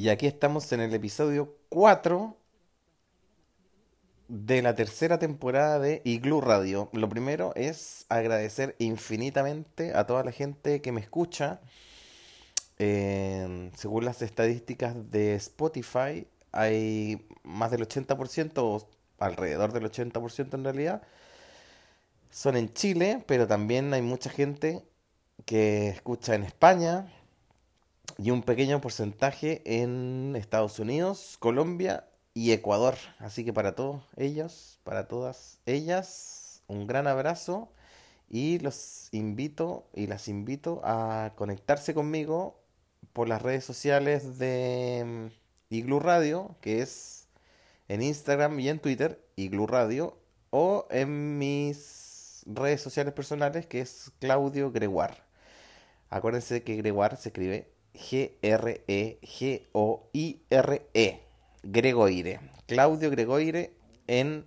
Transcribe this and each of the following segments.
Y aquí estamos en el episodio 4 de la tercera temporada de Igloo Radio. Lo primero es agradecer infinitamente a toda la gente que me escucha. Eh, según las estadísticas de Spotify, hay más del 80%, o alrededor del 80% en realidad, son en Chile, pero también hay mucha gente que escucha en España y un pequeño porcentaje en Estados Unidos, Colombia y Ecuador. Así que para todos ellos, para todas ellas, un gran abrazo y los invito y las invito a conectarse conmigo por las redes sociales de mm, Iglu Radio, que es en Instagram y en Twitter, Iglu Radio, o en mis redes sociales personales, que es Claudio Gregoire. Acuérdense que Gregoire se escribe G-R-E-G-O-I-R-E. Gregoire. Claudio Gregoire en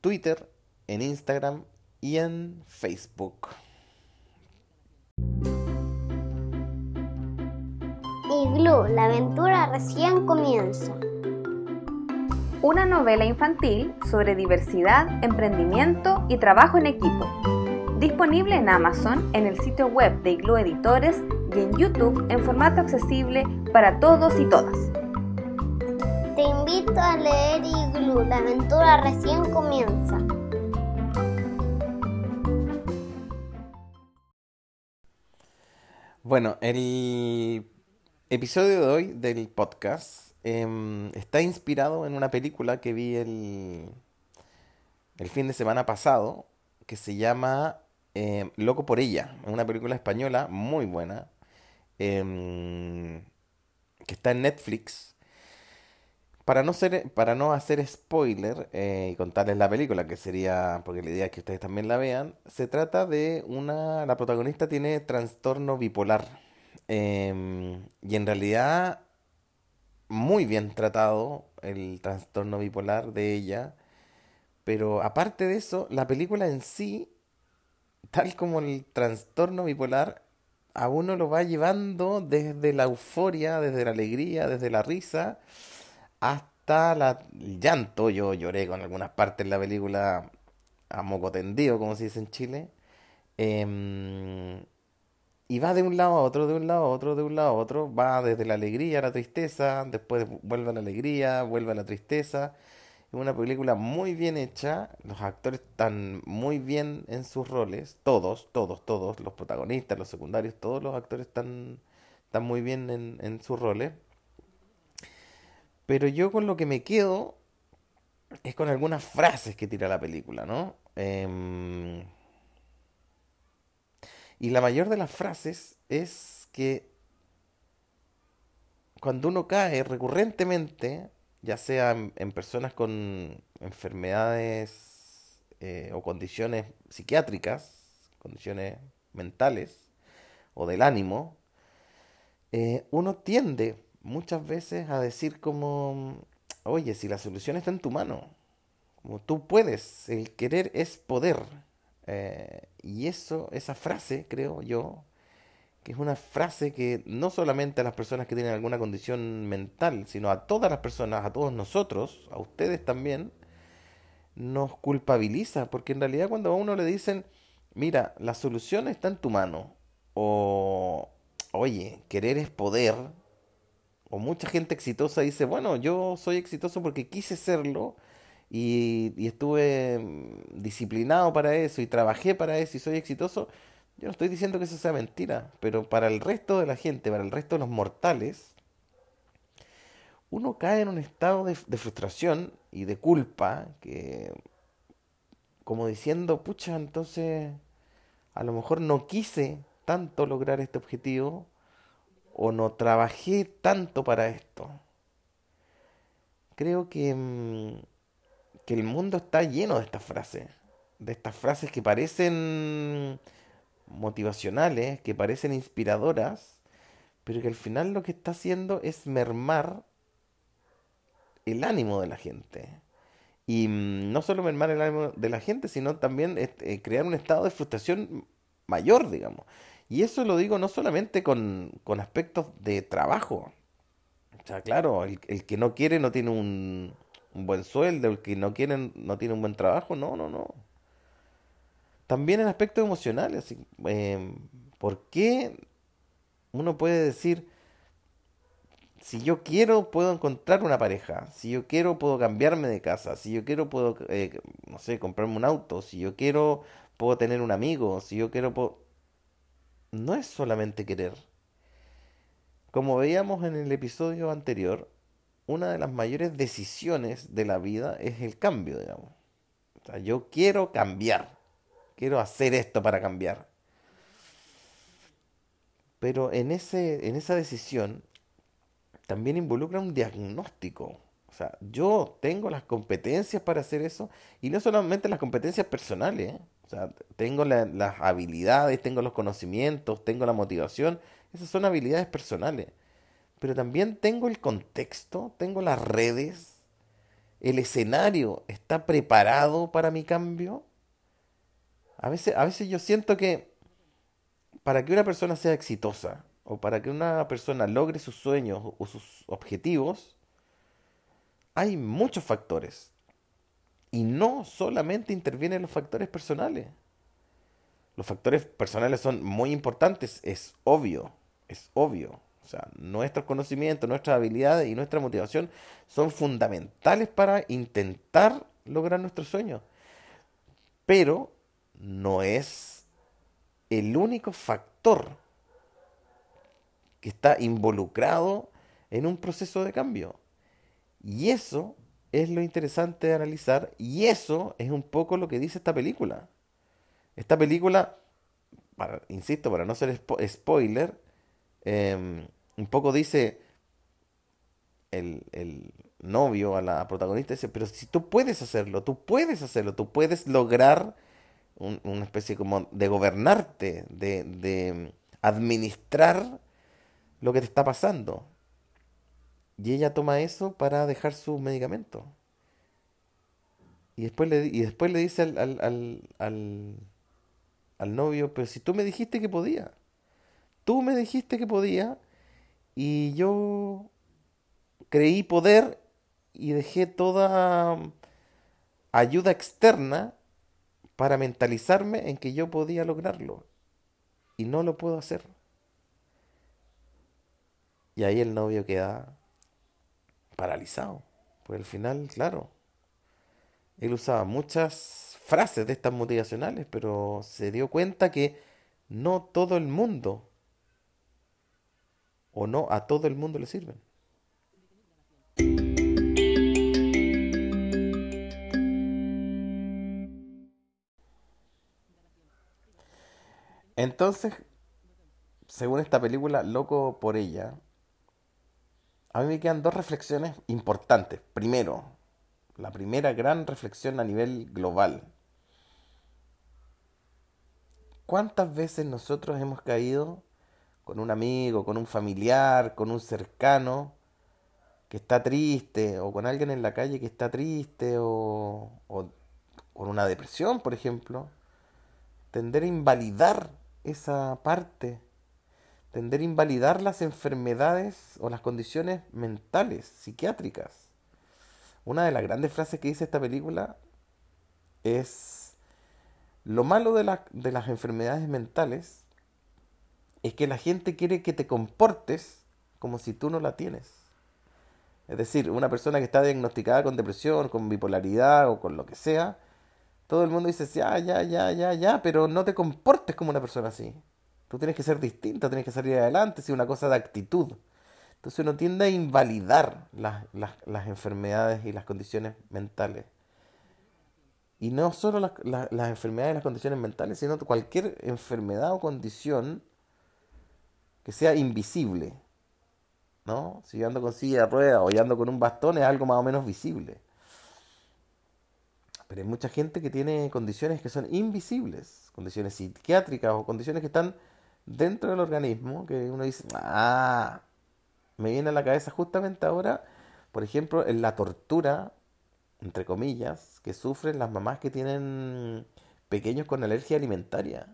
Twitter, en Instagram y en Facebook. Igloo, la aventura recién comienza. Una novela infantil sobre diversidad, emprendimiento y trabajo en equipo. Disponible en Amazon, en el sitio web de Igloo Editores y en YouTube en formato accesible para todos y todas. Te invito a leer Igloo, la aventura recién comienza. Bueno, el episodio de hoy del podcast em, está inspirado en una película que vi el, el fin de semana pasado que se llama em, Loco por ella. Una película española muy buena em, que está en Netflix. Para no, ser, para no hacer spoiler eh, y contarles la película, que sería, porque la idea es que ustedes también la vean, se trata de una, la protagonista tiene trastorno bipolar. Em, y en realidad, muy bien tratado el trastorno bipolar de ella. Pero aparte de eso, la película en sí, tal como el trastorno bipolar, a uno lo va llevando desde la euforia, desde la alegría, desde la risa, hasta la, el llanto. Yo lloré con algunas partes de la película a moco tendido, como se dice en Chile. Em, y va de un lado a otro, de un lado a otro, de un lado a otro. Va desde la alegría a la tristeza, después vuelve a la alegría, vuelve a la tristeza. Es una película muy bien hecha, los actores están muy bien en sus roles, todos, todos, todos, los protagonistas, los secundarios, todos los actores están, están muy bien en, en sus roles. Pero yo con lo que me quedo es con algunas frases que tira la película, ¿no? Em, y la mayor de las frases es que cuando uno cae recurrentemente, ya sea en, en personas con enfermedades eh, o condiciones psiquiátricas, condiciones mentales o del ánimo, eh, uno tiende muchas veces a decir como, oye, si la solución está en tu mano, como tú puedes, el querer es poder. Eh, y eso, esa frase, creo yo, que es una frase que no solamente a las personas que tienen alguna condición mental, sino a todas las personas, a todos nosotros, a ustedes también, nos culpabiliza, porque en realidad cuando a uno le dicen, mira, la solución está en tu mano, o, oye, querer es poder, o mucha gente exitosa dice, bueno, yo soy exitoso porque quise serlo, y, y estuve disciplinado para eso, y trabajé para eso, y soy exitoso, yo no estoy diciendo que eso sea mentira, pero para el resto de la gente, para el resto de los mortales, uno cae en un estado de, frustración y de culpa que, como diciendo, pucha, entonces a lo mejor no quise tanto lograr este objetivo o no trabajé tanto para esto. Creo que, mm, que el mundo está lleno de estas frases, de estas frases que parecen motivacionales, que parecen inspiradoras, pero que al final lo que está haciendo es mermar el ánimo de la gente. Y mm, no solo mermar el ánimo de la gente, sino también este, crear un estado de frustración mayor, digamos. Y eso lo digo no solamente con, con aspectos de trabajo, O sea, claro, el, el que no quiere no tiene un, un buen sueldo, el que no quiere no tiene un buen trabajo, no, no, no. También en aspectos emocionales, así, eh, ¿por qué uno puede decir, si yo quiero puedo encontrar una pareja, si yo quiero puedo cambiarme de casa, si yo quiero puedo, eh, no sé, comprarme un auto, si yo quiero puedo tener un amigo, si yo quiero. No es solamente querer. Como veíamos en el episodio anterior, una de las mayores decisiones de la vida es el cambio, digamos. O sea, yo quiero cambiar, quiero hacer esto para cambiar. Pero en ese, en esa decisión también involucra un diagnóstico. O sea, yo tengo las competencias para hacer eso y no solamente las competencias personales. ¿eh? O sea, tengo la- las habilidades, tengo los conocimientos, tengo la motivación. Esas son habilidades personales. Pero también tengo el contexto, tengo las redes, el escenario está preparado para mi cambio. A veces, a veces yo siento que para que una persona sea exitosa o para que una persona logre sus sueños o sus objetivos, hay muchos factores. Y no solamente intervienen los factores personales. Los factores personales son muy importantes, es obvio, es obvio. O sea, nuestros conocimientos, nuestras habilidades y nuestra motivación son fundamentales para intentar lograr nuestros sueños. Pero no es el único factor que está involucrado en un proceso de cambio. Y eso es lo interesante de analizar y eso es un poco lo que dice esta película. Esta película, para- insisto, para no ser spo- spoiler, em, un poco dice el, el novio a la protagonista, dice, pero si tú puedes hacerlo, tú puedes hacerlo, tú puedes lograr un- una especie como de gobernarte, de, de administrar lo que te está pasando. Y ella toma eso para dejar su medicamento. Y después le, y después le dice al, al, al, al novio, pero si tú me dijiste que podía, tú me dijiste que podía y yo creí poder y dejé toda ayuda externa para mentalizarme en que yo podía lograrlo y no lo puedo hacer. Y ahí el novio queda paralizado. Pues al final, claro, él usaba muchas frases de estas motivacionales, pero se dio cuenta que no todo el mundo o no a todo el mundo le sirven. Entonces, según esta película, Loco por ella, a mí me quedan dos reflexiones importantes. Primero, la primera gran reflexión a nivel global. ¿Cuántas veces nosotros hemos caído con un amigo, con un familiar, con un cercano que está triste, o con alguien en la calle que está triste, o, con una depresión, por ejemplo? Tender a invalidar esa parte, tender a invalidar las enfermedades o las condiciones mentales, psiquiátricas. Una de las grandes frases que dice esta película es, lo malo de, de las enfermedades mentales es que la gente quiere que te comportes como si tú no la tienes. Es decir, una persona que está diagnosticada con depresión, con bipolaridad o con lo que sea, todo el mundo dice, ya, ya, ya, ya, ya, pero no te comportes como una persona así. Tú tienes que ser distinta, tienes que salir adelante, es una cosa de actitud. Entonces uno tiende a invalidar las, las- enfermedades y las condiciones mentales. Y no solo las, las- enfermedades y las condiciones mentales, sino cualquier enfermedad o condición que sea invisible. ¿No? Si yo ando con silla de ruedas o ando con un bastón es algo más o menos visible. Pero hay mucha gente que tiene condiciones que son invisibles, condiciones psiquiátricas o condiciones que están dentro del organismo, que uno dice, ah, me viene a la cabeza justamente ahora, por ejemplo, en la tortura, entre comillas, que sufren las mamás que tienen pequeños con alergia alimentaria.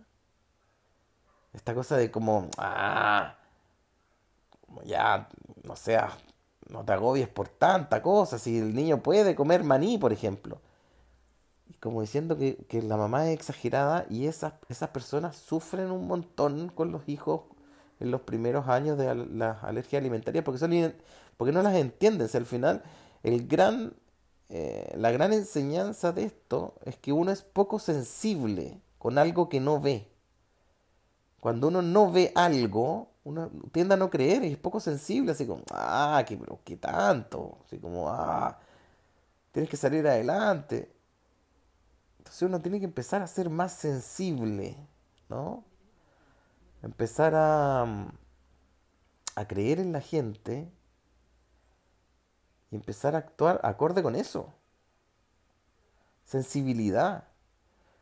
Esta cosa de como, ah, como ya, no sé, no te agobies por tanta cosa, si el niño puede comer maní, por ejemplo. Como diciendo que, que la mamá es exagerada y esas, esas personas sufren un montón con los hijos en los primeros años de las alergias alimentarias porque, son, porque no las entienden. Si al final el gran, eh, la gran enseñanza de esto es que uno es poco sensible con algo que no ve. Cuando uno no ve algo, uno tiende a no creer y es poco sensible, así como, ah, qué, pero, qué tanto, así como, ah, tienes que salir adelante. Entonces uno tiene que empezar a ser más sensible, ¿no? Empezar a, a creer en la gente y empezar a actuar acorde con eso. Sensibilidad.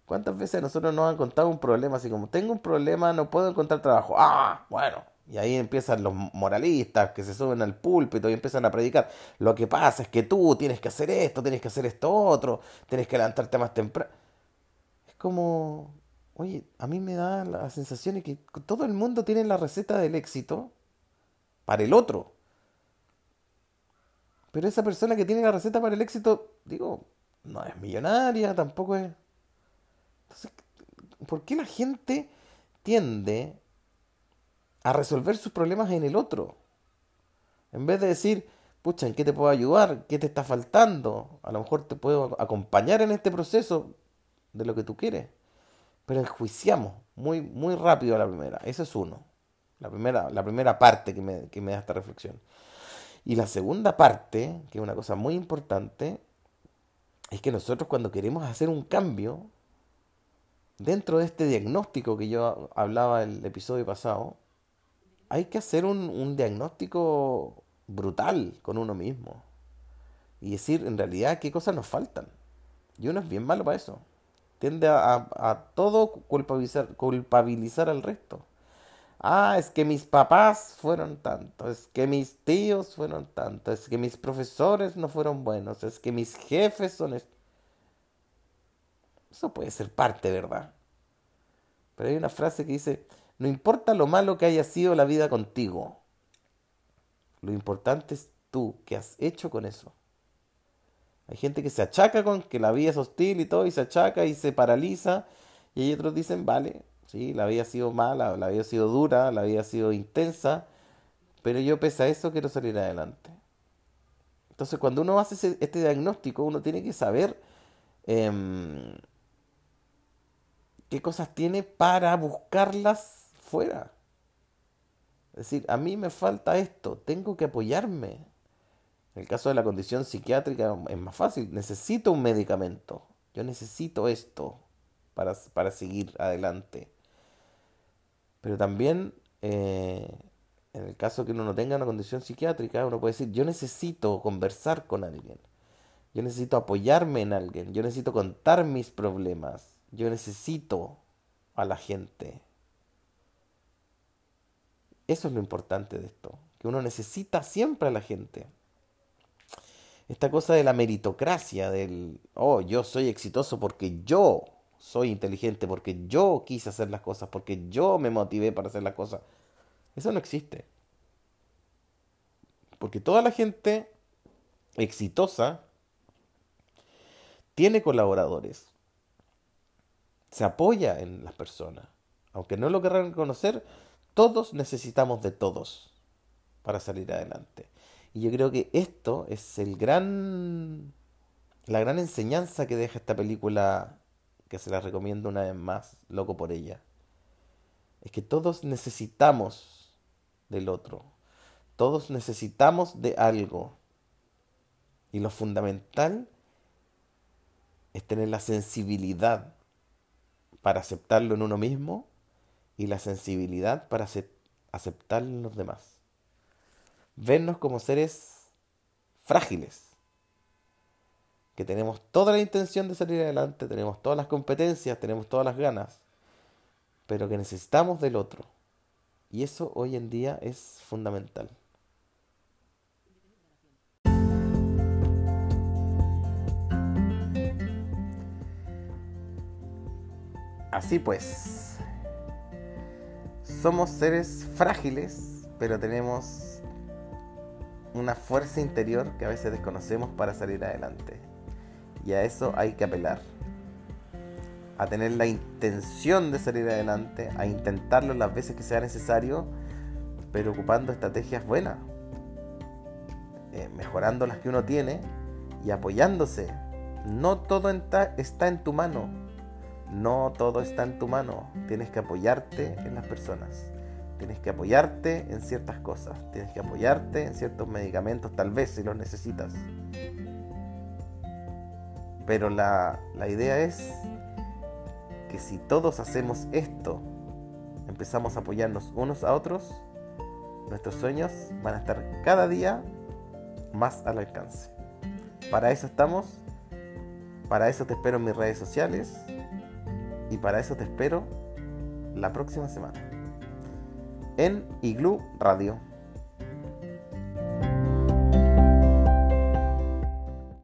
¿Cuántas veces a nosotros nos han contado un problema así como, tengo un problema, no puedo encontrar trabajo? Ah, bueno. Y ahí empiezan los moralistas que se suben al púlpito y empiezan a predicar. Lo que pasa es que tú tienes que hacer esto, tienes que hacer esto otro, tienes que levantarte más temprano. Es como, oye, a mí me da la sensación de que todo el mundo tiene la receta del éxito para el otro. Pero esa persona que tiene la receta para el éxito, digo, no es millonaria, tampoco es entonces, ¿por qué la gente tiende a resolver sus problemas en el otro? En vez de decir, pucha, ¿en qué te puedo ayudar? ¿Qué te está faltando? A lo mejor te puedo acompañar en este proceso de lo que tú quieres. Pero enjuiciamos muy, muy rápido a la primera. Eso es uno. La primera, la primera parte que me, que me da esta reflexión. Y la segunda parte, que es una cosa muy importante, es que nosotros cuando queremos hacer un cambio, dentro de este diagnóstico que yo hablaba el episodio pasado, hay que hacer un, diagnóstico brutal con uno mismo. Y decir en realidad qué cosas nos faltan. Y uno es bien malo para eso. Tiende a, a, todo culpabilizar, culpabilizar al resto. Ah, es que mis papás fueron tantos, es que mis tíos fueron tantos, es que mis profesores no fueron buenos, es que mis jefes son... Eso puede ser parte, ¿verdad? Pero hay una frase que dice, no importa lo malo que haya sido la vida contigo, lo importante es tú, qué has hecho con eso. Hay gente que se achaca con que la vida es hostil y todo, y se achaca y se paraliza, y hay otros dicen, vale, sí, la vida ha sido mala, la vida ha sido dura, la vida ha sido intensa, pero yo pese a eso quiero salir adelante. Entonces cuando uno hace este diagnóstico, uno tiene que saber em, qué cosas tiene para buscarlas Es decir, a mí me falta esto, tengo que apoyarme. En el caso de la condición psiquiátrica es más fácil, necesito un medicamento, yo necesito esto para, para seguir adelante. Pero también, eh, en el caso que uno no tenga una condición psiquiátrica, uno puede decir, yo necesito conversar con alguien, yo necesito apoyarme en alguien, yo necesito contar mis problemas, yo necesito a la gente. Eso es lo importante de esto, que uno necesita siempre a la gente. Esta cosa de la meritocracia, del, oh, yo soy exitoso porque yo soy inteligente, porque yo quise hacer las cosas, porque yo me motivé para hacer las cosas. Eso no existe. Porque toda la gente exitosa tiene colaboradores se apoya en las personas. Aunque no lo querrán reconocer, todos necesitamos de todos para salir adelante. Y yo creo que esto es el gran la gran enseñanza que deja esta película que se la recomiendo una vez más, loco por ella. Es que todos necesitamos del otro. Todos necesitamos de algo. Y lo fundamental es tener la sensibilidad para aceptarlo en uno mismo y la sensibilidad para aceptarlo en los demás. Vernos como seres frágiles, que tenemos toda la intención de salir adelante, tenemos todas las competencias, tenemos todas las ganas, pero que necesitamos del otro. Y eso hoy en día es fundamental. Así pues, somos seres frágiles, pero tenemos una fuerza interior que a veces desconocemos para salir adelante. Y a eso hay que apelar. A tener la intención de salir adelante, a intentarlo las veces que sea necesario, pero ocupando estrategias buenas, eh, mejorando las que uno tiene y apoyándose. No todo está en tu mano. No todo está en tu mano. Tienes que apoyarte en las personas. Tienes que apoyarte en ciertas cosas. Tienes que apoyarte en ciertos medicamentos, tal vez si los necesitas. Pero la, la idea es que si todos hacemos esto, empezamos a apoyarnos unos a otros, nuestros sueños van a estar cada día más al alcance. Para eso estamos, para eso te espero en mis redes sociales y para eso te espero la próxima semana en Igloo Radio.